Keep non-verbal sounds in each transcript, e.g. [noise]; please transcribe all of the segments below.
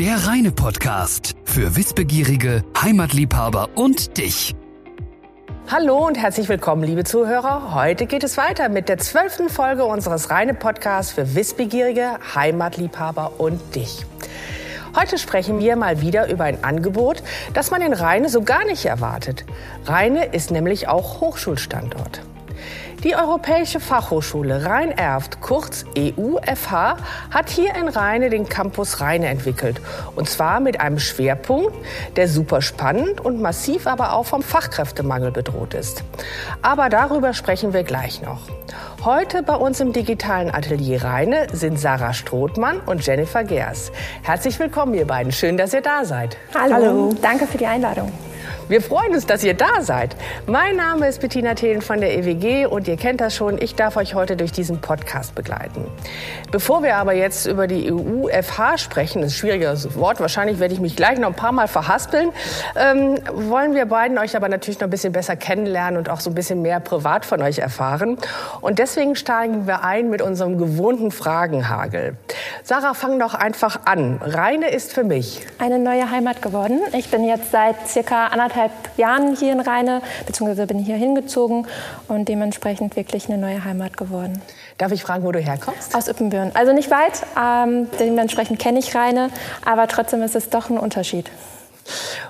Der reine Podcast für Wissbegierige, Heimatliebhaber und dich. Hallo und herzlich willkommen, liebe Zuhörer. Heute geht es weiter mit der zwölften Folge unseres reine Podcasts für Wissbegierige, Heimatliebhaber und dich. Heute sprechen wir mal wieder über ein Angebot, das man in Rheine so gar nicht erwartet. Rheine ist nämlich auch Hochschulstandort. Die Europäische Fachhochschule Rhein-Erft, kurz EUFH, hat hier in Rheine den Campus Rheine entwickelt. Und zwar mit einem Schwerpunkt, der super spannend und massiv aber auch vom Fachkräftemangel bedroht ist. Aber darüber sprechen wir gleich noch. Heute bei uns im digitalen Atelier Rheine sind Sarah Strothmann und Jennifer Gers. Herzlich willkommen, ihr beiden. Schön, dass ihr da seid. Hallo. Hallo. Danke für die Einladung. Wir freuen uns, dass ihr da seid. Mein Name ist Bettina Thelen von der EWG und ihr kennt das schon. Ich darf euch heute durch diesen Podcast begleiten. Bevor wir aber jetzt über die EU-FH sprechen, das ist ein schwieriges Wort, wahrscheinlich werde ich mich gleich noch ein paar Mal verhaspeln, ähm, wollen wir beiden euch aber natürlich noch ein bisschen besser kennenlernen und auch so ein bisschen mehr privat von euch erfahren. Und deswegen steigen wir ein mit unserem gewohnten Fragenhagel. Sarah, fang doch einfach an. Reine ist für mich eine neue Heimat geworden. Ich bin jetzt seit circa anderthalb anderthalb Jahren hier in Rheine, beziehungsweise bin hier hingezogen und dementsprechend wirklich eine neue Heimat geworden. Darf ich fragen, wo du herkommst? Aus Ippenbüren. Also nicht weit, ähm, dementsprechend kenne ich Rheine, aber trotzdem ist es doch ein Unterschied.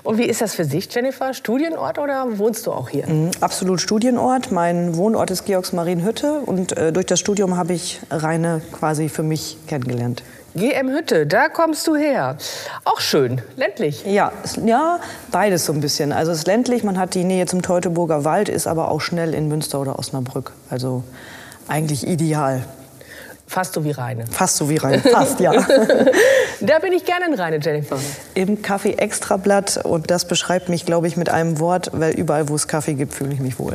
Und wie ist das für dich, Jennifer? Studienort oder wohnst du auch hier? Mhm, absolut Studienort. Mein Wohnort ist Georgsmarienhütte und äh, durch das Studium habe ich Rheine quasi für mich kennengelernt. GM Hütte, da kommst du her. Auch schön, ländlich. Ja, ja, beides so ein bisschen. Also es ist ländlich, man hat die Nähe zum Teutoburger Wald, ist aber auch schnell in Münster oder Osnabrück. Also eigentlich ideal. Fast so wie Rheine. Fast so wie Rheine, fast, ja. [laughs] da bin ich gerne in Rheine, Jennifer. Im Kaffee Extrablatt und das beschreibt mich, glaube ich, mit einem Wort, weil überall, wo es Kaffee gibt, fühle ich mich wohl.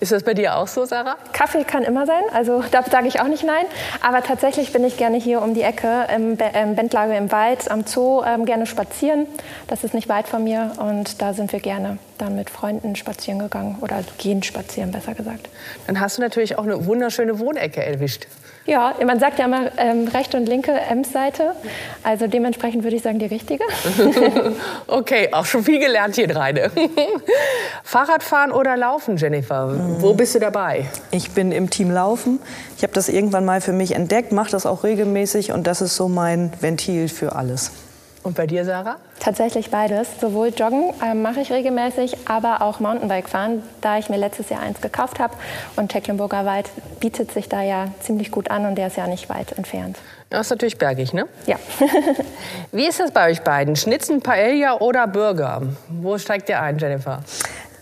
Ist das bei dir auch so, Sarah? Kaffee kann immer sein, also da sage ich auch nicht nein. Aber tatsächlich bin ich gerne hier um die Ecke im, im Bentlager im Wald, am Zoo, ähm, gerne spazieren. Das ist nicht weit von mir und da sind wir gerne dann mit Freunden spazieren gegangen oder gehen spazieren, besser gesagt. Dann hast du natürlich auch eine wunderschöne Wohnecke erwischt. Ja, man sagt ja immer ähm, rechte und linke Ems-Seite. Also dementsprechend würde ich sagen, die richtige. [laughs] okay, auch schon viel gelernt hier rein. [laughs] Fahrradfahren oder Laufen, Jennifer? Mhm. Wo bist du dabei? Ich bin im Team Laufen. Ich habe das irgendwann mal für mich entdeckt, mache das auch regelmäßig und das ist so mein Ventil für alles. Und bei dir, Sarah? Tatsächlich beides. Sowohl Joggen äh, mache ich regelmäßig, aber auch Mountainbike fahren, da ich mir letztes Jahr eins gekauft habe. Und Tecklenburger Wald bietet sich da ja ziemlich gut an und der ist ja nicht weit entfernt. Das ist natürlich bergig, ne? Ja. [laughs] Wie ist das bei euch beiden? Schnitzen, Paella oder Burger? Wo steigt ihr ein, Jennifer?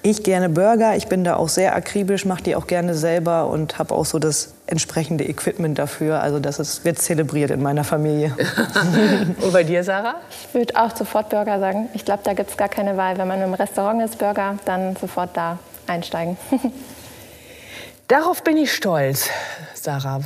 Ich gerne Burger. Ich bin da auch sehr akribisch, mache die auch gerne selber und habe auch so das entsprechende Equipment dafür. Also das ist, wird zelebriert in meiner Familie. [laughs] und bei dir, Sarah? Ich würde auch sofort Burger sagen. Ich glaube, da gibt es gar keine Wahl. Wenn man im Restaurant ist, Burger, dann sofort da einsteigen. [laughs] Darauf bin ich stolz, Sarah.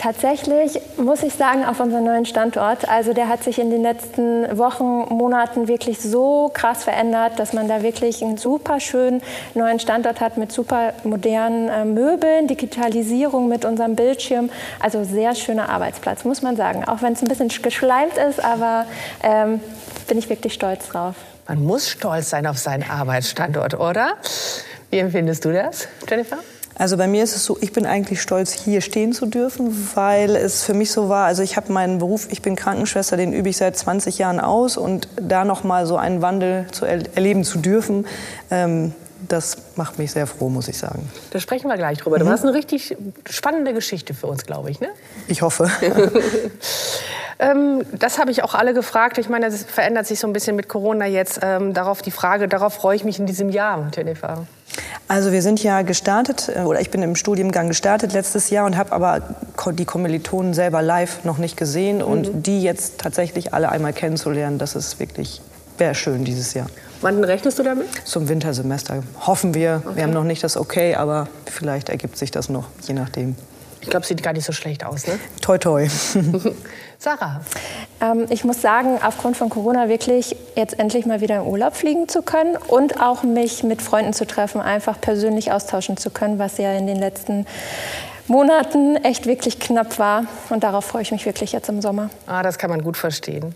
Tatsächlich muss ich sagen, auf unseren neuen Standort. Also der hat sich in den letzten Wochen, Monaten wirklich so krass verändert, dass man da wirklich einen super schönen neuen Standort hat mit super modernen äh, Möbeln, Digitalisierung mit unserem Bildschirm. Also sehr schöner Arbeitsplatz, muss man sagen. Auch wenn es ein bisschen geschleimt ist, aber ähm, bin ich wirklich stolz drauf. Man muss stolz sein auf seinen Arbeitsstandort, oder? Wie empfindest du das, Jennifer? Also bei mir ist es so, ich bin eigentlich stolz, hier stehen zu dürfen, weil es für mich so war, also ich habe meinen Beruf, ich bin Krankenschwester, den übe ich seit 20 Jahren aus und da noch mal so einen Wandel zu er erleben zu dürfen, ähm, das macht mich sehr froh, muss ich sagen. Da sprechen wir gleich drüber. Du mhm. hast eine richtig spannende Geschichte für uns, glaube ich, ne? Ich hoffe. [laughs] ähm, das habe ich auch alle gefragt. Ich meine, das verändert sich so ein bisschen mit Corona jetzt. Ähm, darauf die Frage, darauf freue ich mich in diesem Jahr, Jennifer. Also wir sind ja gestartet, äh, oder ich bin im Studiengang gestartet letztes Jahr und habe aber die Kommilitonen selber live noch nicht gesehen mhm. und die jetzt tatsächlich alle einmal kennenzulernen, das ist wirklich wäre schön dieses Jahr. Wann rechnest du damit? Zum Wintersemester. Hoffen wir. Okay. Wir haben noch nicht das Okay, aber vielleicht ergibt sich das noch, je nachdem. Ich glaube, sieht gar nicht so schlecht aus, ne? Toi, toi. [laughs] Sarah? Ähm, ich muss sagen, aufgrund von Corona wirklich jetzt endlich mal wieder in Urlaub fliegen zu können und auch mich mit Freunden zu treffen, einfach persönlich austauschen zu können, was ja in den letzten Monaten echt wirklich knapp war. Und darauf freue ich mich wirklich jetzt im Sommer. Ah, das kann man gut verstehen.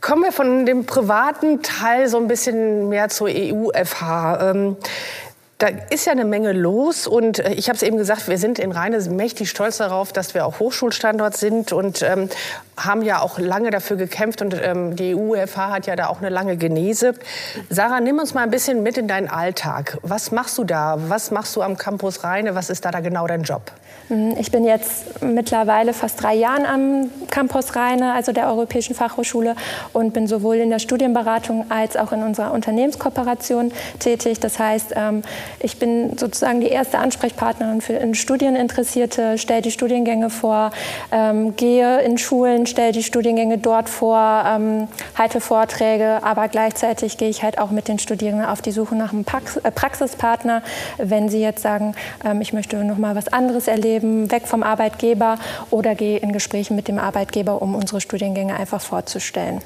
Kommen wir von dem privaten Teil so ein bisschen mehr zur EU-FH. Ähm, da ist ja eine Menge los und äh, ich habe es eben gesagt, wir sind in Rheine mächtig stolz darauf, dass wir auch Hochschulstandort sind und ähm, haben ja auch lange dafür gekämpft und ähm, die EU-FH hat ja da auch eine lange Genese. Sarah, nimm uns mal ein bisschen mit in deinen Alltag. Was machst du da? Was machst du am Campus Rheine? Was ist da, da genau dein Job? Mhm, ich bin jetzt mittlerweile fast drei Jahren am Campus Rheine, also der Europäischen Fachhochschule, und bin sowohl in der Studienberatung als auch in unserer Unternehmenskooperation tätig. Das heißt, ähm, ich bin sozusagen die erste Ansprechpartnerin für Studieninteressierte, stelle die Studiengänge vor, ähm, gehe in Schulen, stelle die Studiengänge dort vor, ähm, halte Vorträge, aber gleichzeitig gehe ich halt auch mit den Studierenden auf die Suche nach einem äh, Praxispartner, wenn sie jetzt sagen, ich möchte noch mal was anderes erleben Leben weg vom Arbeitgeber oder gehe in Gespräche mit dem Arbeitgeber, um unsere Studiengänge einfach vorzustellen.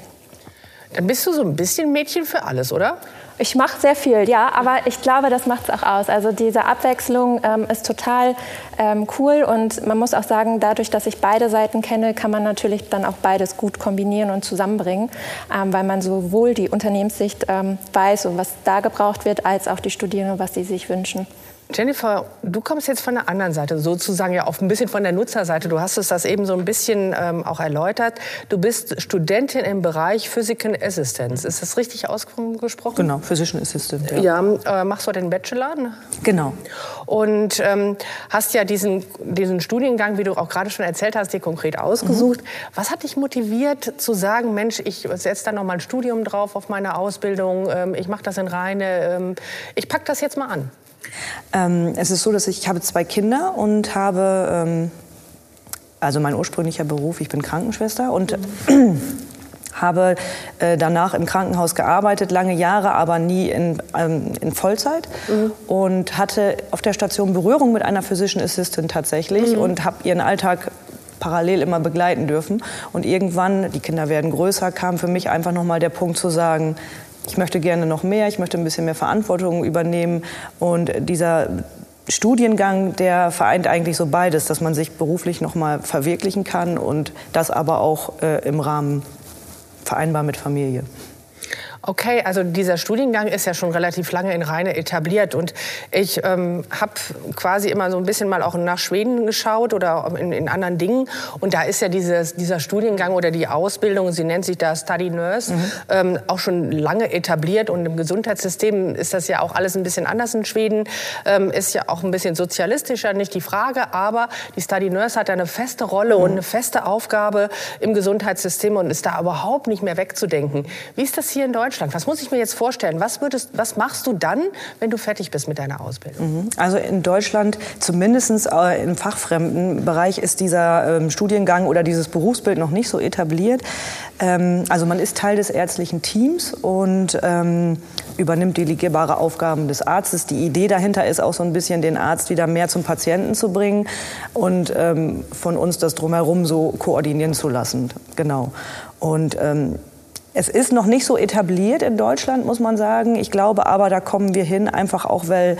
Dann bist du so ein bisschen Mädchen für alles, oder? Ich mache sehr viel, ja, aber ich glaube, das macht es auch aus. Also diese Abwechslung ähm, ist total ähm, cool und man muss auch sagen, dadurch, dass ich beide Seiten kenne, kann man natürlich dann auch beides gut kombinieren und zusammenbringen, ähm, weil man sowohl die Unternehmenssicht ähm, weiß und was da gebraucht wird, als auch die Studierenden, was sie sich wünschen. Jennifer, du kommst jetzt von der anderen Seite, sozusagen ja auch ein bisschen von der Nutzerseite. Du hast es das eben so ein bisschen ähm, auch erläutert. Du bist Studentin im Bereich Physical Assistance. Ist das richtig ausgesprochen? Genau, Physician Assistant. Ja, ja äh, machst du den Bachelor? Ne? Genau. Und ähm, hast ja diesen, diesen Studiengang, wie du auch gerade schon erzählt hast, dir konkret ausgesucht. Mhm. Was hat dich motiviert zu sagen, Mensch, ich setze da noch mal ein Studium drauf auf meine Ausbildung, ähm, ich mache das in Reine, ähm, ich pack das jetzt mal an? Ähm, es ist so, dass ich, ich habe zwei Kinder und habe, ähm, also mein ursprünglicher Beruf, ich bin Krankenschwester und mhm. [clears throat] habe äh, danach im Krankenhaus gearbeitet, lange Jahre, aber nie in, ähm, in Vollzeit mhm. und hatte auf der Station Berührung mit einer Physician Assistant tatsächlich mhm. und habe ihren Alltag parallel immer begleiten dürfen. Und irgendwann, die Kinder werden größer, kam für mich einfach noch mal der Punkt zu sagen, ich möchte gerne noch mehr, ich möchte ein bisschen mehr Verantwortung übernehmen. Und dieser Studiengang, der vereint eigentlich so beides, dass man sich beruflich noch mal verwirklichen kann und das aber auch äh, im Rahmen vereinbar mit Familie. Okay, also dieser Studiengang ist ja schon relativ lange in Rheine etabliert und ich ähm, habe quasi immer so ein bisschen mal auch nach Schweden geschaut oder in, in, anderen Dingen und da ist ja dieses, dieser Studiengang oder die Ausbildung, sie nennt sich da Study Nurse, mhm. ähm, auch schon lange etabliert und im Gesundheitssystem ist das ja auch alles ein bisschen anders in Schweden, ähm, ist ja auch ein bisschen sozialistischer, nicht die Frage, aber die Study Nurse hat eine feste Rolle mhm. und eine feste Aufgabe im Gesundheitssystem und ist da überhaupt nicht mehr wegzudenken. Wie ist das hier in Deutschland? Deutschland. Was muss ich mir jetzt vorstellen? Was, würdest, was machst du dann, wenn du fertig bist mit deiner Ausbildung? Mhm. Also in Deutschland, zumindest äh, im fachfremden Bereich, ist dieser ähm, Studiengang oder dieses Berufsbild noch nicht so etabliert. Ähm, also man ist Teil des ärztlichen Teams und ähm, übernimmt delegierbare Aufgaben des Arztes. Die Idee dahinter ist auch so ein bisschen, den Arzt wieder mehr zum Patienten zu bringen und ähm, von uns das drumherum so koordinieren zu lassen. Genau. Und ähm, es ist noch nicht so etabliert in Deutschland, muss man sagen. Ich glaube aber, da kommen wir hin, einfach auch, weil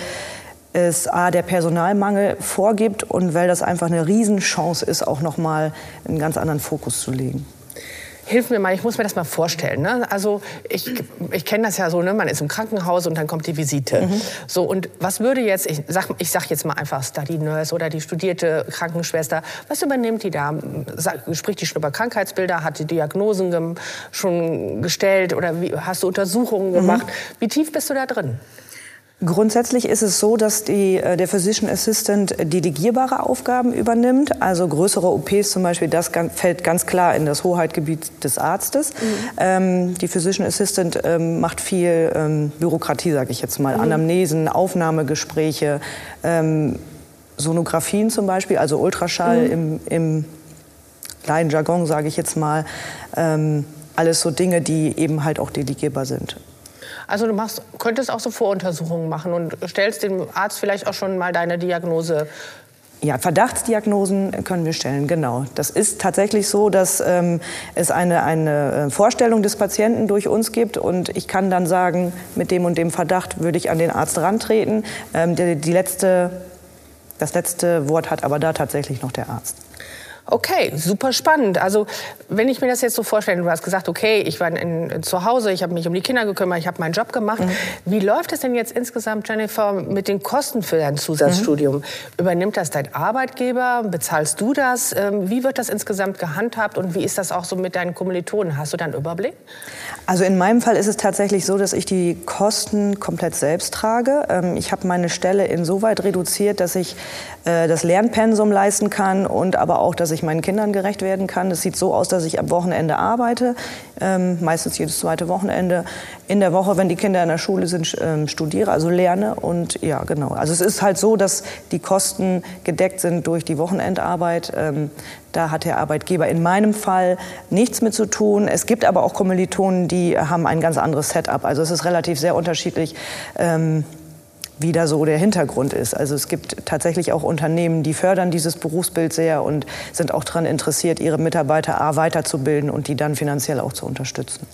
es A, der Personalmangel vorgibt und weil das einfach eine Riesenchance ist, auch noch mal einen ganz anderen Fokus zu legen. Hilf mir mal, ich muss mir das mal vorstellen. Ne? Also ich, ich kenne das ja so, ne? man ist im Krankenhaus und dann kommt die Visite. Mhm. So, und was würde jetzt, ich sag, ich sag jetzt mal einfach Study Nurse oder die studierte Krankenschwester, was übernimmt die da? Spricht die schon über Krankheitsbilder, hat die Diagnosen schon gestellt oder wie, hast du Untersuchungen mhm. gemacht? Mhm. Wie tief bist du da drin? Grundsätzlich ist es so, dass die, äh, der Physician Assistant delegierbare Aufgaben übernimmt. Also größere OPs zum Beispiel, das fällt ganz klar in das Hoheitgebiet des Arztes. Mhm. Ähm, die Physician Assistant ähm, macht viel ähm, Bürokratie, sage ich jetzt mal. Mhm. Anamnesen, Aufnahmegespräche, ähm, Sonographien zum Beispiel, also Ultraschall mhm. im, im Laienjargon, sage ich jetzt mal. Ähm, alles so Dinge, die eben halt auch delegierbar sind. Also du machst, könntest auch so Voruntersuchungen machen und stellst dem Arzt vielleicht auch schon mal deine Diagnose ja, Verdachtsdiagnosen können wir stellen, genau. Das ist tatsächlich so, dass ähm, es eine, eine äh, Vorstellung des Patienten durch uns gibt und ich kann dann sagen, mit dem und dem Verdacht würde ich an den Arzt rantreten. Ähm, die, die letzte, das letzte Wort hat aber da tatsächlich noch der Arzt. Okay, super spannend. Also wenn ich mir das jetzt so vorstelle, du hast gesagt, okay, ich war in, in, zu Hause, ich habe mich um die Kinder gekümmert, ich habe meinen Job gemacht. Mhm. Wie läuft es denn jetzt insgesamt, Jennifer, mit den Kosten für dein Zusatzstudium? Mhm. Übernimmt das dein Arbeitgeber? Bezahlst du das? Ähm, wie wird das insgesamt gehandhabt und wie ist das auch so mit deinen Kommilitonen? Hast du da einen Überblick? Also in meinem Fall ist es tatsächlich so, dass ich die Kosten komplett selbst trage. Ähm, ich habe meine Stelle insoweit reduziert, dass ich äh, das Lernpensum leisten kann und aber auch, dass ich meinen Kindern gerecht werden kann. Es sieht so aus, dass ich am Wochenende arbeite, ähm, meistens jedes zweite Wochenende. In der Woche, wenn die Kinder in der Schule sind, ähm, studiere, also lerne. Und ja, genau. Also es ist halt so, dass die Kosten gedeckt sind durch die Wochenendarbeit. Ähm, da hat der Arbeitgeber in meinem Fall nichts mit zu tun. Es gibt aber auch Kommilitonen, die haben ein ganz anderes Setup. Also es ist relativ sehr unterschiedlich. Ähm, wie da so der Hintergrund ist. Also es gibt tatsächlich auch Unternehmen, die fördern dieses Berufsbild sehr und sind auch daran interessiert, ihre Mitarbeiter A weiterzubilden und die dann finanziell auch zu unterstützen.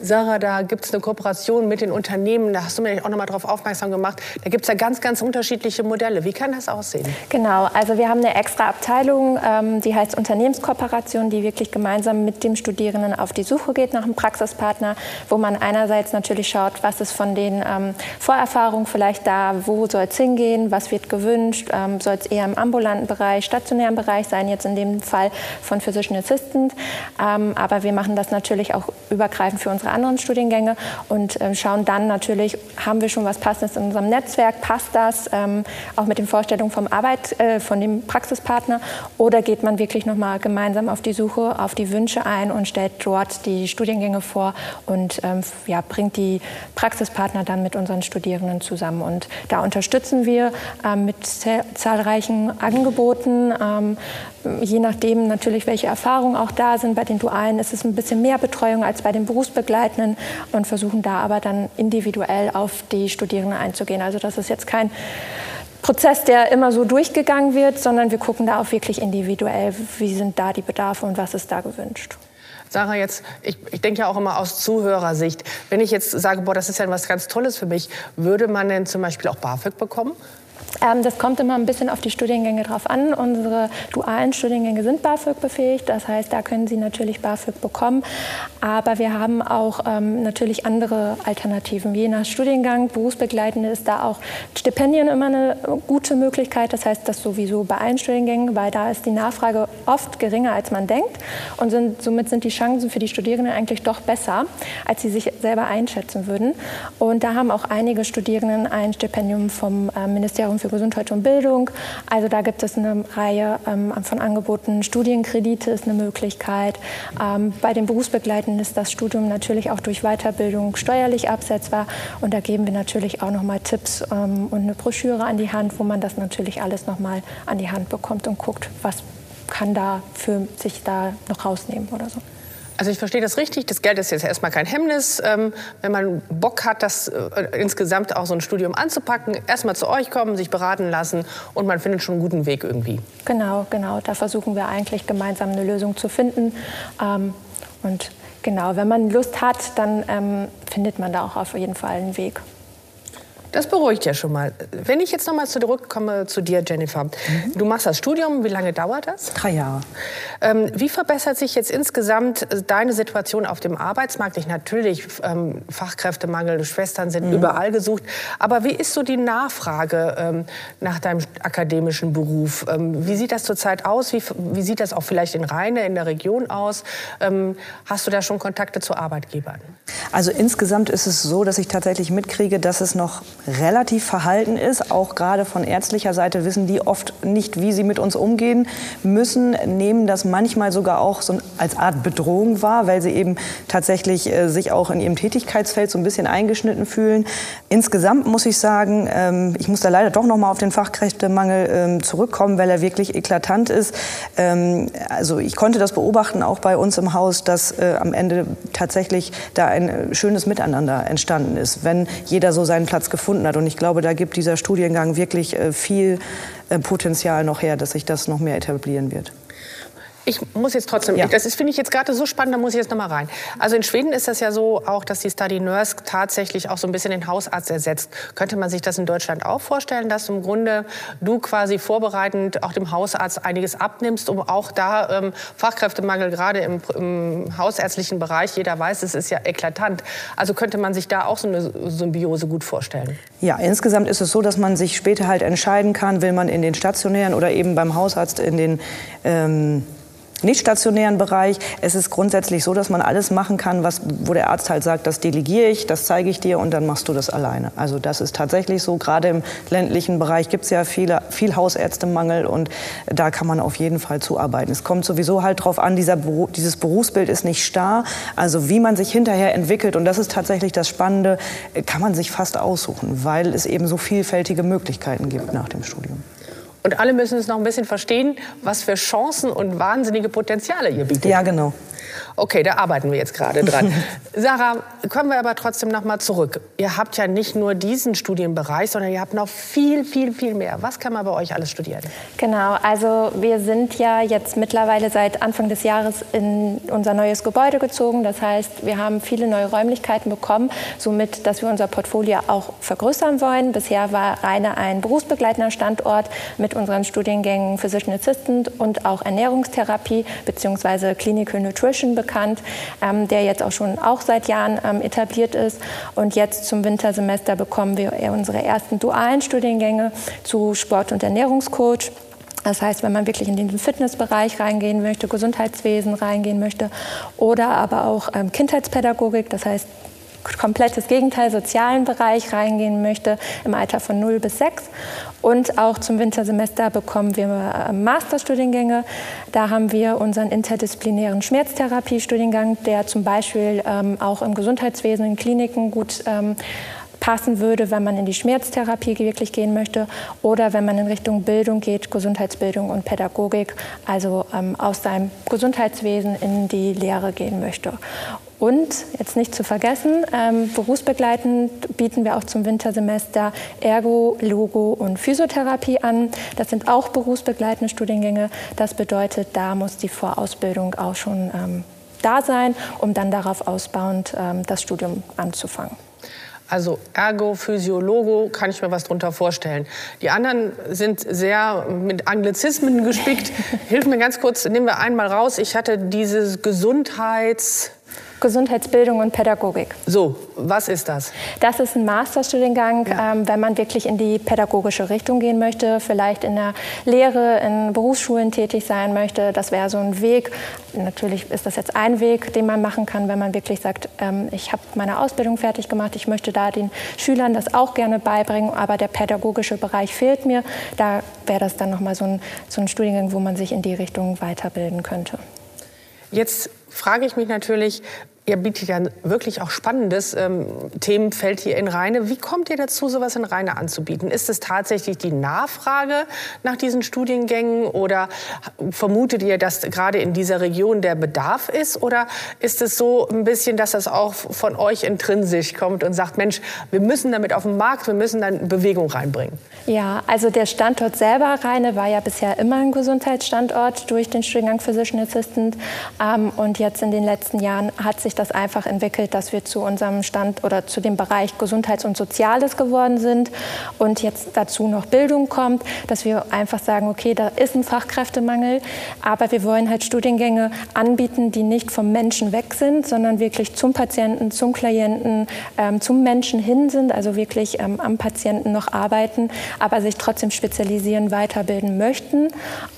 Sarah, da gibt es eine Kooperation mit den Unternehmen. Da hast du mir auch noch mal darauf aufmerksam gemacht. Da gibt es ja ganz, ganz unterschiedliche Modelle. Wie kann das aussehen? Genau, also wir haben eine extra Abteilung, ähm, die heißt Unternehmenskooperation, die wirklich gemeinsam mit dem Studierenden auf die Suche geht nach einem Praxispartner, wo man einerseits natürlich schaut, was ist von den ähm, Vorerfahrungen vielleicht da, wo soll es hingehen, was wird gewünscht, ähm, soll es eher im ambulanten Bereich, stationären Bereich sein, jetzt in dem Fall von Physician Assistant. Ähm, aber wir machen das natürlich auch übergreifend für unsere unsere anderen Studiengänge und äh, schauen dann natürlich, haben wir schon was Passendes in unserem Netzwerk, passt das ähm, auch mit den Vorstellungen vom Arbeit, äh, von dem Praxispartner oder geht man wirklich nochmal gemeinsam auf die Suche, auf die Wünsche ein und stellt dort die Studiengänge vor und ähm, ja, bringt die Praxispartner dann mit unseren Studierenden zusammen. Und da unterstützen wir ähm, mit zahlreichen Angeboten, ähm, je nachdem natürlich, welche Erfahrungen auch da sind. Bei den Dualen ist es ein bisschen mehr Betreuung als bei den Berufsbegleitenden und versuchen da aber dann individuell auf die Studierenden einzugehen. Also das ist jetzt kein Prozess, der immer so durchgegangen wird, sondern wir gucken da auch wirklich individuell, wie sind da die Bedarfe und was ist da gewünscht. Sarah, jetzt, ich, ich denke ja auch immer aus Zuhörersicht. Wenn ich jetzt sage, boah, das ist ja was ganz Tolles für mich, würde man denn zum Beispiel auch BAföG bekommen? Ähm, das kommt immer ein bisschen auf die Studiengänge drauf an. Unsere dualen Studiengänge sind BAföG befähigt, das heißt, da können Sie natürlich BAföG bekommen. Aber wir haben auch ähm, natürlich andere Alternativen. Je nach Studiengang, Berufsbegleitende ist da auch Stipendien immer eine gute Möglichkeit. Das heißt, das sowieso bei allen Studiengängen, weil da ist die Nachfrage oft geringer, als man denkt. Und sind, somit sind die Chancen für die Studierenden eigentlich doch besser, als sie sich selber einschätzen würden. Und da haben auch einige Studierenden ein Stipendium vom äh, Ministerium für für Gesundheit und Bildung. Also da gibt es eine Reihe ähm, von Angeboten. Studienkredite ist eine Möglichkeit. Ähm, bei den Berufsbegleitenden ist das Studium natürlich auch durch Weiterbildung steuerlich absetzbar. Und da geben wir natürlich auch noch mal Tipps ähm, und eine Broschüre an die Hand, wo man das natürlich alles noch mal an die Hand bekommt und guckt, was kann da für sich da noch rausnehmen oder so. Also ich verstehe das richtig. Das Geld ist jetzt erstmal kein Hemmnis. Ähm, wenn man Bock hat, das äh, insgesamt auch so ein Studium anzupacken, erstmal zu euch kommen, sich beraten lassen und man findet schon einen guten Weg irgendwie. Genau, genau. Da versuchen wir eigentlich gemeinsam eine Lösung zu finden. Ähm, und genau, wenn man Lust hat, dann ähm, findet man da auch auf jeden Fall einen Weg. Das beruhigt ja schon mal. Wenn ich jetzt noch mal zurückkomme zu dir, Jennifer. Mhm. Du machst das Studium. Wie lange dauert das? Drei Jahre. Ähm, wie verbessert sich jetzt insgesamt äh, deine Situation auf dem Arbeitsmarkt? Ich natürlich ähm, Fachkräftemangel, Schwestern sind mhm. überall gesucht. Aber wie ist so die Nachfrage ähm, nach deinem akademischen Beruf? Ähm, wie sieht das zurzeit aus? Wie, wie, sieht das auch vielleicht in Rheine, in der Region aus? Ähm, hast du da schon Kontakte zu Arbeitgebern? Also insgesamt ist es so, dass ich tatsächlich mitkriege, dass es noch relativ verhalten ist. Auch gerade von ärztlicher Seite wissen die oft nicht, wie sie mit uns umgehen müssen, nehmen das manchmal sogar auch so als Art Bedrohung wahr, weil sie eben tatsächlich äh, sich auch in ihrem Tätigkeitsfeld so ein bisschen eingeschnitten fühlen. Insgesamt muss ich sagen, ähm, ich muss da leider doch noch mal auf den Fachkräftemangel ähm, zurückkommen, weil er wirklich eklatant ist. Ähm, also ich konnte das beobachten auch bei uns im Haus, dass äh, am Ende tatsächlich da ein äh, schönes Miteinander entstanden ist, wenn jeder so seinen Platz gefunden gefunden hat. Und ich glaube, da gibt dieser Studiengang wirklich äh, viel äh, Potenzial noch her, dass sich das noch mehr etablieren wird. Ich muss jetzt trotzdem, ja. das finde ich jetzt gerade so spannend, da muss ich jetzt noch mal rein. Also in Schweden ist das ja so auch, dass die Study Nurse tatsächlich auch so ein bisschen den Hausarzt ersetzt. Könnte man sich das in Deutschland auch vorstellen, dass im Grunde du quasi vorbereitend auch dem Hausarzt einiges abnimmst, um auch da ähm, Fachkräftemangel gerade im, im hausärztlichen Bereich, jeder weiß, es ist ja eklatant. Also könnte man sich da auch so eine Symbiose gut vorstellen? Ja, insgesamt ist es so, dass man sich später halt entscheiden kann, will man in den stationären oder eben beim Hausarzt in den ähm, nicht stationären Bereich. Es ist grundsätzlich so, dass man alles machen kann, was, wo der Arzt halt sagt, das delegiere ich, das zeige ich dir und dann machst du das alleine. Also das ist tatsächlich so. Gerade im ländlichen Bereich gibt es ja viele, viel Hausärztemangel und da kann man auf jeden Fall zuarbeiten. Es kommt sowieso halt drauf an, dieser, dieses Berufsbild ist nicht starr. Also wie man sich hinterher entwickelt und das ist tatsächlich das Spannende, kann man sich fast aussuchen, weil es eben so vielfältige Möglichkeiten gibt nach dem Studium. Und alle müssen es noch ein bisschen verstehen, was für Chancen und wahnsinnige Potenziale ihr bietet. Ja, genau. Okay, da arbeiten wir jetzt gerade dran. [laughs] Sarah, kommen wir aber trotzdem noch mal zurück. Ihr habt ja nicht nur diesen Studienbereich, sondern ihr habt noch viel, viel, viel mehr. Was kann man bei euch alles studieren? Genau, also wir sind ja jetzt mittlerweile seit Anfang des Jahres in unser neues Gebäude gezogen. Das heißt, wir haben viele neue Räumlichkeiten bekommen, somit, dass wir unser Portfolio auch vergrößern wollen. Bisher war Reine ein berufsbegleitender Standort mit unseren Studiengängen Physician Assistant und auch Ernährungstherapie bzw. Clinical Nutrition bekannt, ähm, der jetzt auch schon auch seit Jahren ähm, etabliert ist. Und jetzt zum Wintersemester bekommen wir unsere ersten dualen Studiengänge zu Sport- und Ernährungscoach. Das heißt, wenn man wirklich in den Fitnessbereich reingehen möchte, Gesundheitswesen reingehen möchte oder aber auch ähm, Kindheitspädagogik, das heißt komplettes Gegenteil, sozialen Bereich reingehen möchte, im Alter von 0 bis 6. Und auch zum Wintersemester bekommen wir ähm, Masterstudiengänge. Da haben wir unseren interdisziplinären Schmerztherapiestudiengang, der zum Beispiel ähm, auch im Gesundheitswesen, in Kliniken gut ähm, passen würde, wenn man in die Schmerztherapie wirklich gehen möchte oder wenn man in Richtung Bildung geht, Gesundheitsbildung und Pädagogik, also ähm, aus seinem Gesundheitswesen in die Lehre gehen möchte. Und jetzt nicht zu vergessen, ähm, berufsbegleitend bieten wir auch zum Wintersemester Ergo, Logo und Physiotherapie an. Das sind auch berufsbegleitende Studiengänge. Das bedeutet, da muss die Vorausbildung auch schon ähm, da sein, um dann darauf ausbauend ähm, das Studium anzufangen. Also Ergo, Physio, Logo, kann ich mir was drunter vorstellen. Die anderen sind sehr mit Anglizismen gespickt. [laughs] Hilf mir ganz kurz, nehmen wir einmal raus. Ich hatte dieses Gesundheits... Gesundheitsbildung und Pädagogik. So, was ist das? Das ist ein Masterstudiengang, ja. ähm, wenn man wirklich in die pädagogische Richtung gehen möchte, vielleicht in der Lehre, in Berufsschulen tätig sein möchte. Das wäre so ein Weg. Natürlich ist das jetzt ein Weg, den man machen kann, wenn man wirklich sagt, ähm, ich habe meine Ausbildung fertig gemacht, ich möchte da den Schülern das auch gerne beibringen, aber der pädagogische Bereich fehlt mir. Da wäre das dann nochmal so ein, so ein Studiengang, wo man sich in die Richtung weiterbilden könnte. Jetzt frage ich mich natürlich, Ihr bietet ja wirklich auch spannendes ähm, Themenfeld hier in Rheine. Wie kommt ihr dazu, sowas in Rheine anzubieten? Ist es tatsächlich die Nachfrage nach diesen Studiengängen oder vermutet ihr, dass gerade in dieser Region der Bedarf ist? Oder ist es so ein bisschen, dass das auch von euch intrinsisch kommt und sagt, Mensch, wir müssen damit auf den Markt, wir müssen dann Bewegung reinbringen? Ja, also der Standort selber, Rheine, war ja bisher immer ein Gesundheitsstandort durch den Studiengang Physician Assistant. Ähm, und jetzt in den letzten Jahren hat sich das einfach entwickelt, dass wir zu unserem Stand oder zu dem Bereich Gesundheits- und Soziales geworden sind und jetzt dazu noch Bildung kommt, dass wir einfach sagen, okay, da ist ein Fachkräftemangel, aber wir wollen halt Studiengänge anbieten, die nicht vom Menschen weg sind, sondern wirklich zum Patienten, zum Klienten, ähm, zum Menschen hin sind, also wirklich ähm, am Patienten noch arbeiten, aber sich trotzdem spezialisieren, weiterbilden möchten.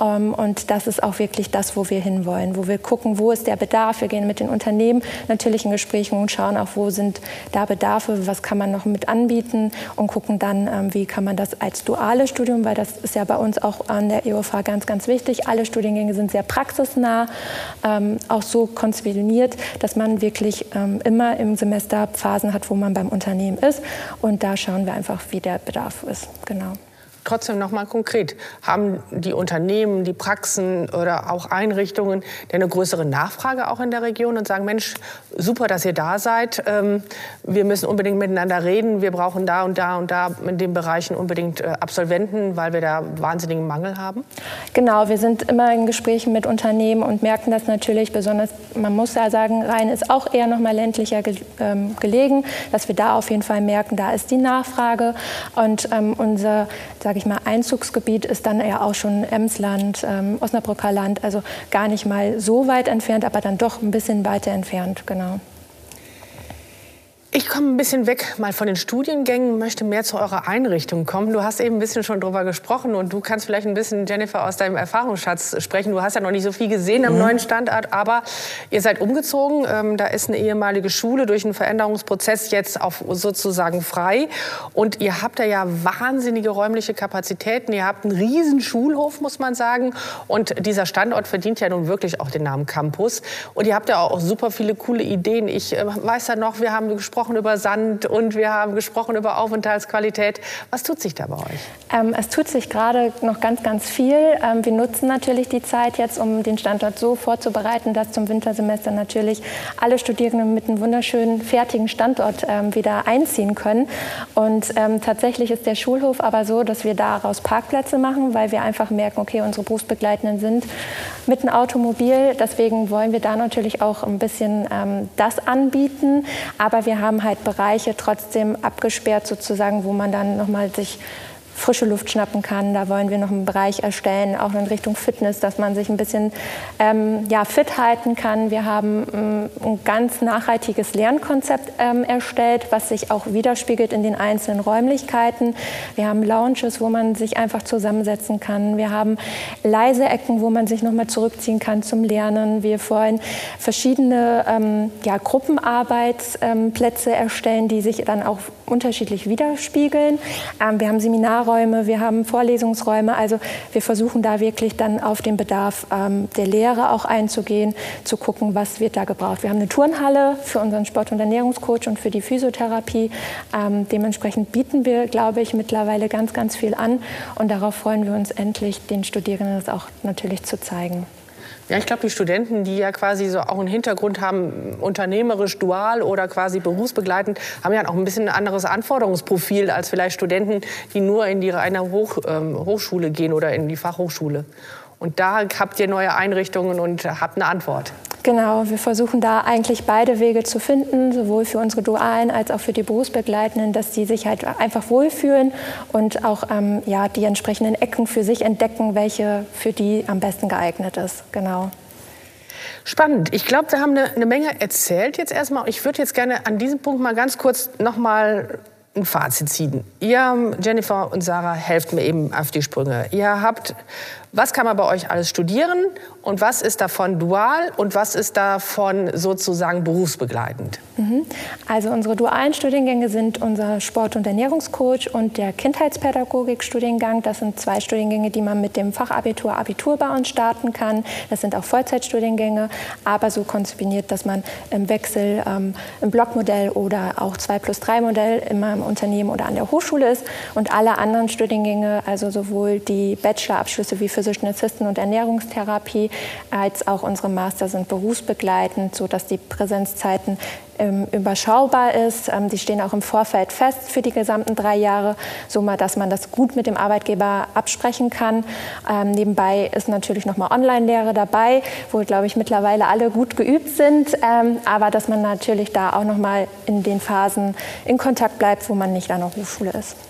Ähm, und das ist auch wirklich das, wo wir hinwollen, wo wir gucken, wo ist der Bedarf. Wir gehen mit den Unternehmen natürlichen Gesprächen und schauen auch, wo sind da Bedarfe, was kann man noch mit anbieten und gucken dann, ähm, wie kann man das als duales Studium, weil das ist ja bei uns auch an der EOFA ganz, ganz wichtig. Alle Studiengänge sind sehr praxisnah, ähm, auch so konziliert, dass man wirklich ähm, immer im Semester Phasen hat, wo man beim Unternehmen ist. Und da schauen wir einfach, wie der Bedarf ist. Genau. Trotzdem noch mal konkret. Haben die Unternehmen, die Praxen oder auch Einrichtungen denn eine größere Nachfrage auch in der Region und sagen, Mensch, super, dass ihr da seid. Ähm, wir müssen unbedingt miteinander reden. Wir brauchen da und da und da in den Bereichen unbedingt äh, Absolventen, weil wir da wahnsinnigen Mangel haben? Genau, wir sind immer in Gesprächen mit Unternehmen und merken das natürlich besonders, man muss ja sagen, Rhein ist auch eher noch mal ländlicher ähm, gelegen, dass wir da auf jeden Fall merken, da ist die Nachfrage und ähm, unser, sage ich mal, Einzugsgebiet ist dann ja auch schon Emsland, ähm, Osnabrücker Land, also gar nicht mal so weit entfernt, aber dann doch ein bisschen weiter entfernt, genau. Ich komme ein bisschen weg mal von den Studiengängen, möchte mehr zu eurer Einrichtung kommen. Du hast eben ein bisschen schon drüber gesprochen und du kannst vielleicht ein bisschen, Jennifer, aus deinem Erfahrungsschatz sprechen. Du hast ja noch nicht so viel gesehen am mhm. neuen Standort, aber ihr seid umgezogen. Ähm, da ist eine ehemalige Schule durch einen Veränderungsprozess jetzt auch sozusagen frei. Und ihr habt da ja wahnsinnige räumliche Kapazitäten. Ihr habt einen riesen Schulhof, muss man sagen. Und dieser Standort verdient ja nun wirklich auch den Namen Campus. Und ihr habt ja auch super viele coole Ideen. Ich äh, weiß ja noch, wir haben gesprochen, gesprochen über Sand und wir haben gesprochen über Aufenthaltsqualität. Was tut sich da bei euch? Ähm, es tut sich gerade noch ganz, ganz viel. Ähm, wir nutzen natürlich die Zeit jetzt, um den Standort so vorzubereiten, dass zum Wintersemester natürlich alle Studierenden mit einem wunderschönen, fertigen Standort ähm, wieder einziehen können. Und ähm, tatsächlich ist der Schulhof aber so, dass wir daraus Parkplätze machen, weil wir einfach merken, okay, unsere Berufsbegleitenden sind mit einem Automobil. Deswegen wollen wir da natürlich auch ein bisschen ähm, das anbieten. Aber wir haben halt Bereiche trotzdem abgesperrt sozusagen, wo man dann nochmal sich frische Luft schnappen kann. Da wollen wir noch einen Bereich erstellen, auch in Richtung Fitness, dass man sich ein bisschen ähm, ja, fit halten kann. Wir haben ähm, ein ganz nachhaltiges Lernkonzept ähm, erstellt, was sich auch widerspiegelt in den einzelnen Räumlichkeiten. Wir haben Lounges, wo man sich einfach zusammensetzen kann. Wir haben leise Ecken, wo man sich noch mal zurückziehen kann zum Lernen. Wir wollen verschiedene ähm, ja, Gruppenarbeitsplätze erstellen, die sich dann auch unterschiedlich widerspiegeln. Ähm, wir haben Seminare Lehrräume, wir haben Vorlesungsräume. Also wir versuchen da wirklich dann auf den Bedarf ähm, der Lehre auch einzugehen, zu gucken, was wird da gebraucht. Wir haben eine Turnhalle für unseren Sport- und Ernährungscoach und für die Physiotherapie. Ähm, dementsprechend bieten wir, glaube ich, mittlerweile ganz, ganz viel an. Und darauf freuen wir uns endlich, den Studierenden das auch natürlich zu zeigen. Ja, ich glaube, die Studenten, die ja quasi so auch einen Hintergrund haben, unternehmerisch, dual oder quasi berufsbegleitend, haben ja auch ein bisschen ein anderes Anforderungsprofil als vielleicht Studenten, die nur in die reine Hoch, ähm, Hochschule gehen oder in die Fachhochschule. Und da habt ihr neue Einrichtungen und habt eine Antwort. Genau, wir versuchen da eigentlich beide Wege zu finden, sowohl für unsere Dualen als auch für die Berufsbegleitenden, dass die sich halt einfach wohlfühlen und auch ähm, ja, die entsprechenden Ecken für sich entdecken, welche für die am besten geeignet ist. Genau. Spannend. Ich glaube, wir haben eine, eine, Menge erzählt jetzt erstmal. Ich würde jetzt gerne an diesem Punkt mal ganz kurz noch mal ein Fazit ziehen. Ihr, Jennifer und Sarah, helft mir eben auf die Sprünge. Ihr habt was kann man bei euch alles studieren und was ist davon dual und was ist davon sozusagen berufsbegleitend? Mhm. Also unsere dualen Studiengänge sind unser Sport- und Ernährungscoach und der Kindheitspädagogik-Studiengang. Das sind zwei Studiengänge, die man mit dem Fachabitur Abitur bei uns starten kann. Das sind auch Vollzeitstudiengänge, aber so konzipiert, dass man im Wechsel ähm, im Blockmodell oder auch 2 plus 3 Modell immer im Unternehmen oder an der Hochschule ist. Und alle anderen Studiengänge, also sowohl die Bachelorabschlüsse wie für Physician Assistant und Ernährungstherapie, als auch unsere Master sind berufsbegleitend, sodass die Präsenzzeiten ähm, überschaubar ist. Ähm, die stehen auch im Vorfeld fest für die gesamten drei Jahre, so mal, dass man das gut mit dem Arbeitgeber absprechen kann. Ähm, nebenbei ist natürlich noch mal Online-Lehre dabei, wo, glaube ich, mittlerweile alle gut geübt sind, ähm, aber dass man natürlich da auch noch mal in den Phasen in Kontakt bleibt, wo man nicht an der Hochschule ist.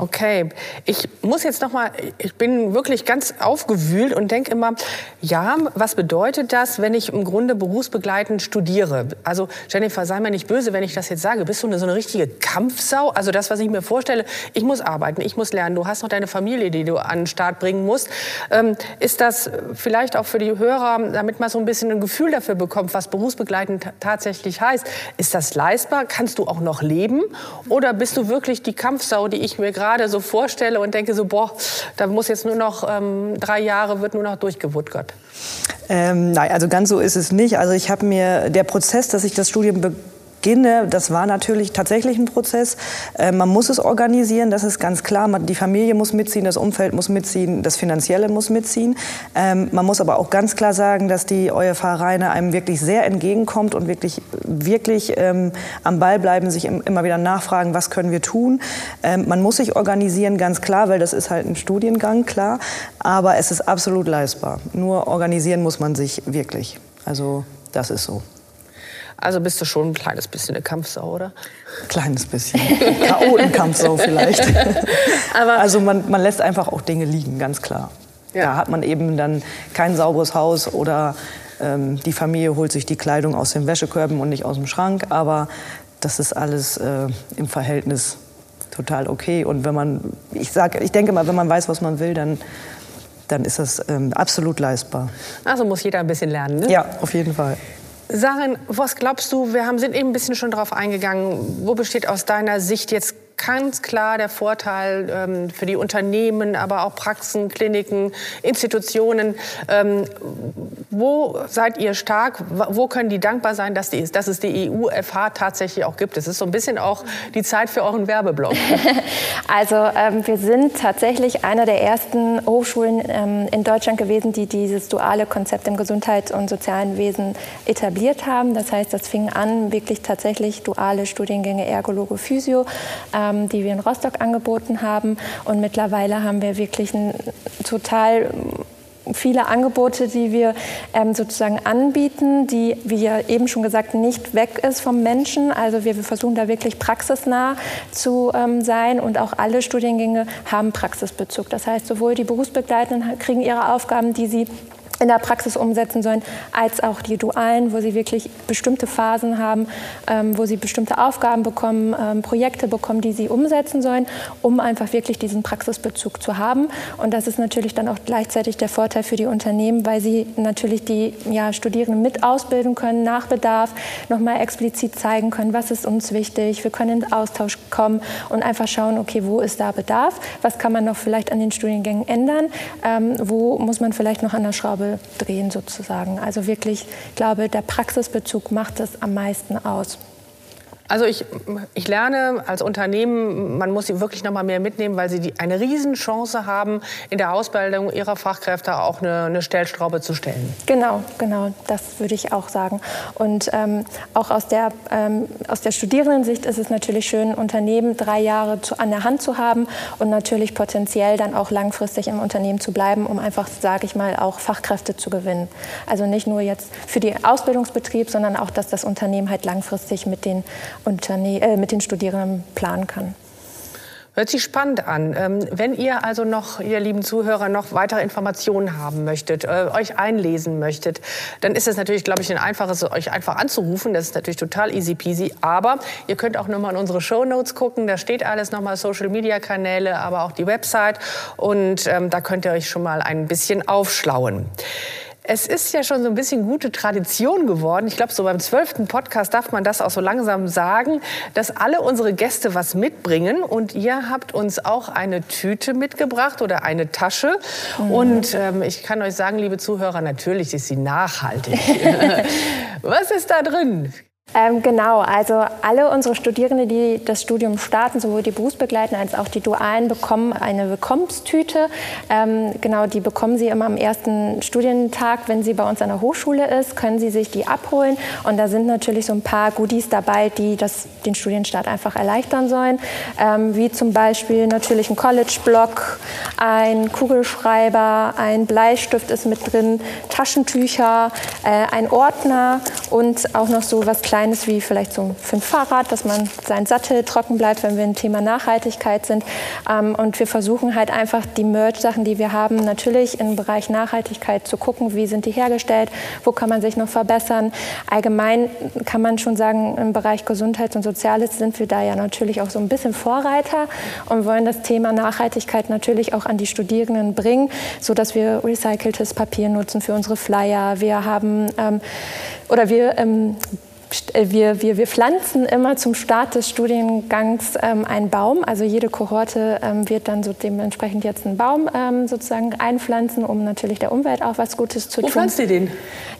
Okay, ich muss jetzt noch mal, ich bin wirklich ganz aufgewühlt und denke immer, ja, was bedeutet das, wenn ich im Grunde berufsbegleitend studiere? Also Jennifer, sei mir nicht böse, wenn ich das jetzt sage. Bist du eine, so eine richtige Kampfsau? Also das, was ich mir vorstelle, ich muss arbeiten, ich muss lernen, du hast noch deine Familie, die du an den Start bringen musst. Ähm, ist das vielleicht auch für die Hörer, damit man so ein bisschen ein Gefühl dafür bekommt, was berufsbegleitend tatsächlich heißt? Ist das leistbar? Kannst du auch noch leben? Oder bist du wirklich die Kampfsau, die ich mir gerade gerade so vorstelle und denke so, boah, da muss jetzt nur noch ähm, drei Jahre, wird nur noch durchgewuttgert? Ähm, nein, also ganz so ist es nicht. Also ich habe mir, der Prozess, dass ich das Studium Beginne, das war natürlich tatsächlich ein Prozess. Äh, man muss es organisieren, das ist ganz klar. Die Familie muss mitziehen, das Umfeld muss mitziehen, das Finanzielle muss mitziehen. Ähm, man muss aber auch ganz klar sagen, dass die OFH Rheine einem wirklich sehr entgegenkommt und wirklich, wirklich ähm, am Ball bleiben, sich immer wieder nachfragen, was können wir tun. Ähm, man muss sich organisieren, ganz klar, weil das ist halt ein Studiengang, klar. Aber es ist absolut leistbar. Nur organisieren muss man sich wirklich. Also das ist so. Also bist du schon ein kleines bisschen eine Kampfsau, oder? Kleines bisschen. [laughs] Chaotenkampfsau vielleicht. [laughs] Aber also man, man lässt einfach auch Dinge liegen, ganz klar. Ja. Da hat man eben dann kein sauberes Haus oder ähm, die Familie holt sich die Kleidung aus den Wäschekörben und nicht aus dem Schrank. Aber das ist alles äh, im Verhältnis total okay. Und wenn man, ich sage, ich denke mal, wenn man weiß, was man will, dann dann ist das ähm, absolut leistbar. Also muss jeder ein bisschen lernen, ne? Ja, auf jeden Fall. Sarin, was glaubst du, wir haben, sind eben ein bisschen schon darauf eingegangen, wo besteht aus deiner Sicht jetzt ganz klar der Vorteil ähm, für die Unternehmen, aber auch Praxen, Kliniken, Institutionen. Ähm, wo seid ihr stark? Wo können die dankbar sein, dass, die, dass es die EU-FH tatsächlich auch gibt? Es ist so ein bisschen auch die Zeit für euren Werbeblock. [laughs] Also ähm, wir sind tatsächlich einer der ersten Hochschulen ähm, in Deutschland gewesen, die dieses duale Konzept im Gesundheits- und sozialen Wesen etabliert haben. Das heißt, das fing an, wirklich tatsächlich duale Studiengänge Ergologe, Physio. Ähm, ähm, die wir in Rostock angeboten haben. Und mittlerweile haben wir wirklich ein total viele Angebote, die wir ähm, sozusagen anbieten, die, wie ja eben schon gesagt, nicht weg ist vom Menschen. Also wir, wir versuchen da wirklich praxisnah zu ähm, sein und auch alle Studiengänge haben Praxisbezug. Das heißt, sowohl die Berufsbegleitenden kriegen ihre Aufgaben, die sie in der Praxis umsetzen sollen, als auch die Dualen, wo sie wirklich bestimmte Phasen haben, ähm, wo sie bestimmte Aufgaben bekommen, ähm, Projekte bekommen, die sie umsetzen sollen, um einfach wirklich diesen Praxisbezug zu haben. Und das ist natürlich dann auch gleichzeitig der Vorteil für die Unternehmen, weil sie natürlich die ja, Studierenden mit ausbilden können, nach Bedarf, nochmal explizit zeigen können, was ist uns wichtig. Wir können in Austausch kommen und einfach schauen, okay, wo ist da Bedarf, was kann man noch vielleicht an den Studiengängen ändern, ähm, wo muss man vielleicht noch an der Schraube drehen sozusagen. Also wirklich, ich glaube, der Praxisbezug macht es am meisten aus. Also ich, ich lerne als Unternehmen, man muss sie wirklich noch mal mehr mitnehmen, weil sie die, eine Riesenchance haben, in der Ausbildung ihrer Fachkräfte auch eine, eine Stellschraube zu stellen. Genau, genau, das würde ich auch sagen. Und ähm, auch aus der, ähm, aus der Studierendensicht ist es natürlich schön, Unternehmen drei Jahre zu, an der Hand zu haben und natürlich potenziell dann auch langfristig im Unternehmen zu bleiben, um einfach, sage ich mal, auch Fachkräfte zu gewinnen. Also nicht nur jetzt für den Ausbildungsbetrieb, sondern auch, dass das Unternehmen halt langfristig mit den Unterne äh, mit den Studierenden planen kann. Hört sich spannend an. Ähm, wenn ihr also noch, ihr lieben Zuhörer, noch weitere Informationen haben möchtet, äh, euch einlesen möchtet, dann ist es natürlich, glaube ich, ein einfaches, euch einfach anzurufen. Das ist natürlich total easy peasy. Aber ihr könnt auch nochmal in unsere Show Notes gucken. Da steht alles nochmal Social Media Kanäle, aber auch die Website. Und ähm, da könnt ihr euch schon mal ein bisschen aufschlauen. Es ist ja schon so ein bisschen gute Tradition geworden. Ich glaube, so beim zwölften Podcast darf man das auch so langsam sagen, dass alle unsere Gäste was mitbringen. Und ihr habt uns auch eine Tüte mitgebracht oder eine Tasche. Mhm. Und ähm, ich kann euch sagen, liebe Zuhörer, natürlich ist sie nachhaltig. [laughs] [laughs] was ist da drin? Ähm, genau, also alle unsere Studierende, die das Studium starten, sowohl die Berufsbegleitenden als auch die Dualen, bekommen eine Willkommenstüte. Ähm, genau, die bekommen sie immer am ersten Studientag, wenn sie bei uns an der Hochschule ist, können sie sich die abholen. Und da sind natürlich so ein paar Goodies dabei, die das, den Studienstart einfach erleichtern sollen. Ähm, wie zum Beispiel natürlich ein College-Block, ein Kugelschreiber, ein Bleistift ist mit drin, Taschentücher, äh, ein Ordner und auch noch so was Kleines Kleines wie vielleicht so für ein Fahrrad, dass man sein Sattel trocken bleibt, wenn wir im Thema Nachhaltigkeit sind. Ähm, und wir versuchen halt einfach die Merch-Sachen, die wir haben, natürlich im Bereich Nachhaltigkeit zu gucken, wie sind die hergestellt, wo kann man sich noch verbessern. Allgemein kann man schon sagen, im Bereich Gesundheit und Soziales sind wir da ja natürlich auch so ein bisschen Vorreiter und wollen das Thema Nachhaltigkeit natürlich auch an die Studierenden bringen, sodass wir recyceltes Papier nutzen für unsere Flyer. Wir haben ähm, oder wir ähm, äh, wir, wir, wir pflanzen immer zum Start des Studiengangs ähm, einen Baum. Also jede Kohorte ähm, wird dann so dementsprechend jetzt einen Baum ähm, sozusagen einpflanzen, um natürlich der Umwelt auch was Gutes zu Wo tun. Wo pflanzt ihr den?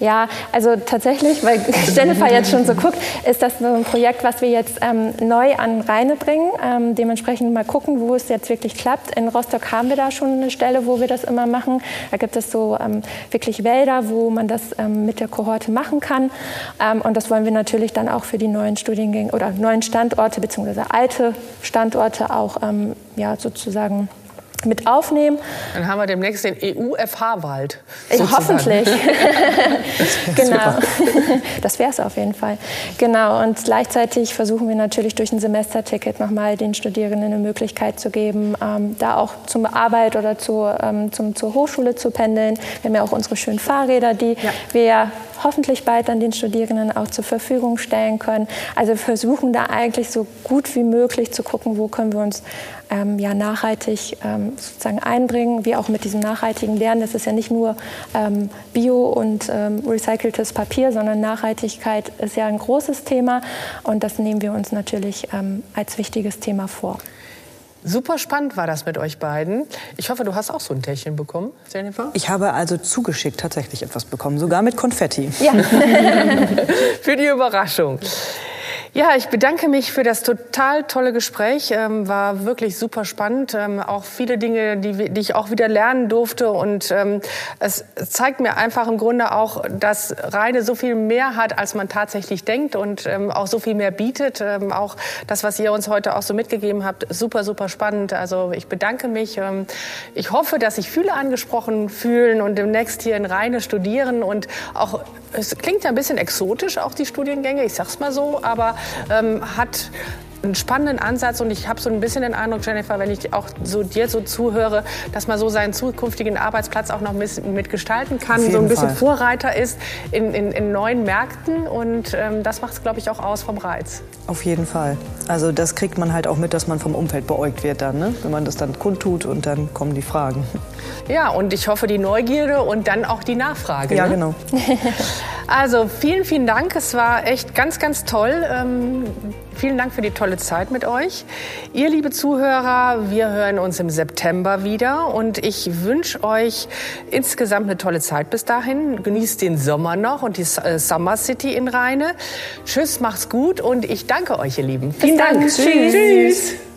Ja, also tatsächlich, weil [laughs] Jennifer jetzt schon so guckt, ist das so ein Projekt, was wir jetzt ähm, neu an Rheine bringen. Ähm, dementsprechend mal gucken, wo es jetzt wirklich klappt. In Rostock haben wir da schon eine Stelle, wo wir das immer machen. Da gibt es so ähm, wirklich Wälder, wo man das mit der Kohorte machen kann. Und das wollen wir natürlich dann auch für die neuen Studiengänge oder neuen Standorte bzw. alte Standorte auch ähm, ja, sozusagen mit aufnehmen. Dann haben wir demnächst den EU-FH-Wald. Hoffentlich. [laughs] [laughs] genau. [laughs] Das wäre es auf jeden Fall. Genau. Und gleichzeitig versuchen wir natürlich durch ein Semesterticket nochmal den Studierenden eine Möglichkeit zu geben, ähm, da auch zum Arbeit oder zu, ähm, zum, zur Hochschule zu pendeln. Wir haben ja auch unsere schönen Fahrräder, die ja. wir hoffentlich bald dann den Studierenden auch zur Verfügung stellen können. Also wir versuchen da eigentlich so gut wie möglich zu gucken, wo können wir uns ähm, ja, nachhaltig ähm, sozusagen einbringen, wie auch mit diesem nachhaltigen Lernen. Das ist ja nicht nur ähm, Bio und ähm, recyceltes Papier, sondern Nachhaltigkeit ist ja ein großes Thema und das nehmen wir uns natürlich ähm, als wichtiges Thema vor. Super spannend war das mit euch beiden. Ich hoffe, du hast auch so ein Täschchen bekommen, Jennifer. Ich habe also zugeschickt tatsächlich etwas bekommen, sogar mit Konfetti. Ja. [laughs] Für die Überraschung. Ja, ich bedanke mich für das total tolle Gespräch. Ähm, war wirklich super spannend. Ähm, auch viele Dinge, die, die, ich auch wieder lernen durfte. Und ähm, es zeigt mir einfach im Grunde auch, dass Reine so viel mehr hat, als man tatsächlich denkt und ähm, auch so viel mehr bietet. Ähm, auch das, was ihr uns heute auch so mitgegeben habt, super, super spannend. Also ich bedanke mich. Ähm, ich hoffe, dass sich viele angesprochen fühlen und demnächst hier in Reine studieren und auch es klingt ja ein bisschen exotisch, auch die Studiengänge, ich sag's mal so, aber ähm, hat einen spannenden Ansatz und ich habe so ein bisschen den Eindruck, Jennifer, wenn ich auch so dir so zuhöre, dass man so seinen zukünftigen Arbeitsplatz auch noch mitgestalten kann, so ein bisschen Fall. Vorreiter ist in, in, in, neuen Märkten und ähm, das macht es, glaube ich, auch aus vom Reiz. Auf jeden Fall. Also das kriegt man halt auch mit, dass man vom Umfeld beäugt wird dann, ne? wenn man das dann kundtut und dann kommen die Fragen. Ja, und ich hoffe die Neugierde und dann auch die Nachfrage. Ja, ne? genau. [laughs] Also vielen, vielen Dank. Es war echt ganz, ganz toll. Ähm, vielen Dank für die tolle Zeit mit euch. Ihr, liebe Zuhörer, wir hören uns im September wieder und ich wünsche euch insgesamt eine tolle Zeit bis dahin. Genießt den Sommer noch und die äh, Summer City in Rheine. Tschüss, macht's gut und ich danke euch, ihr Lieben. Vielen Dank. Tschüss. Tschüss.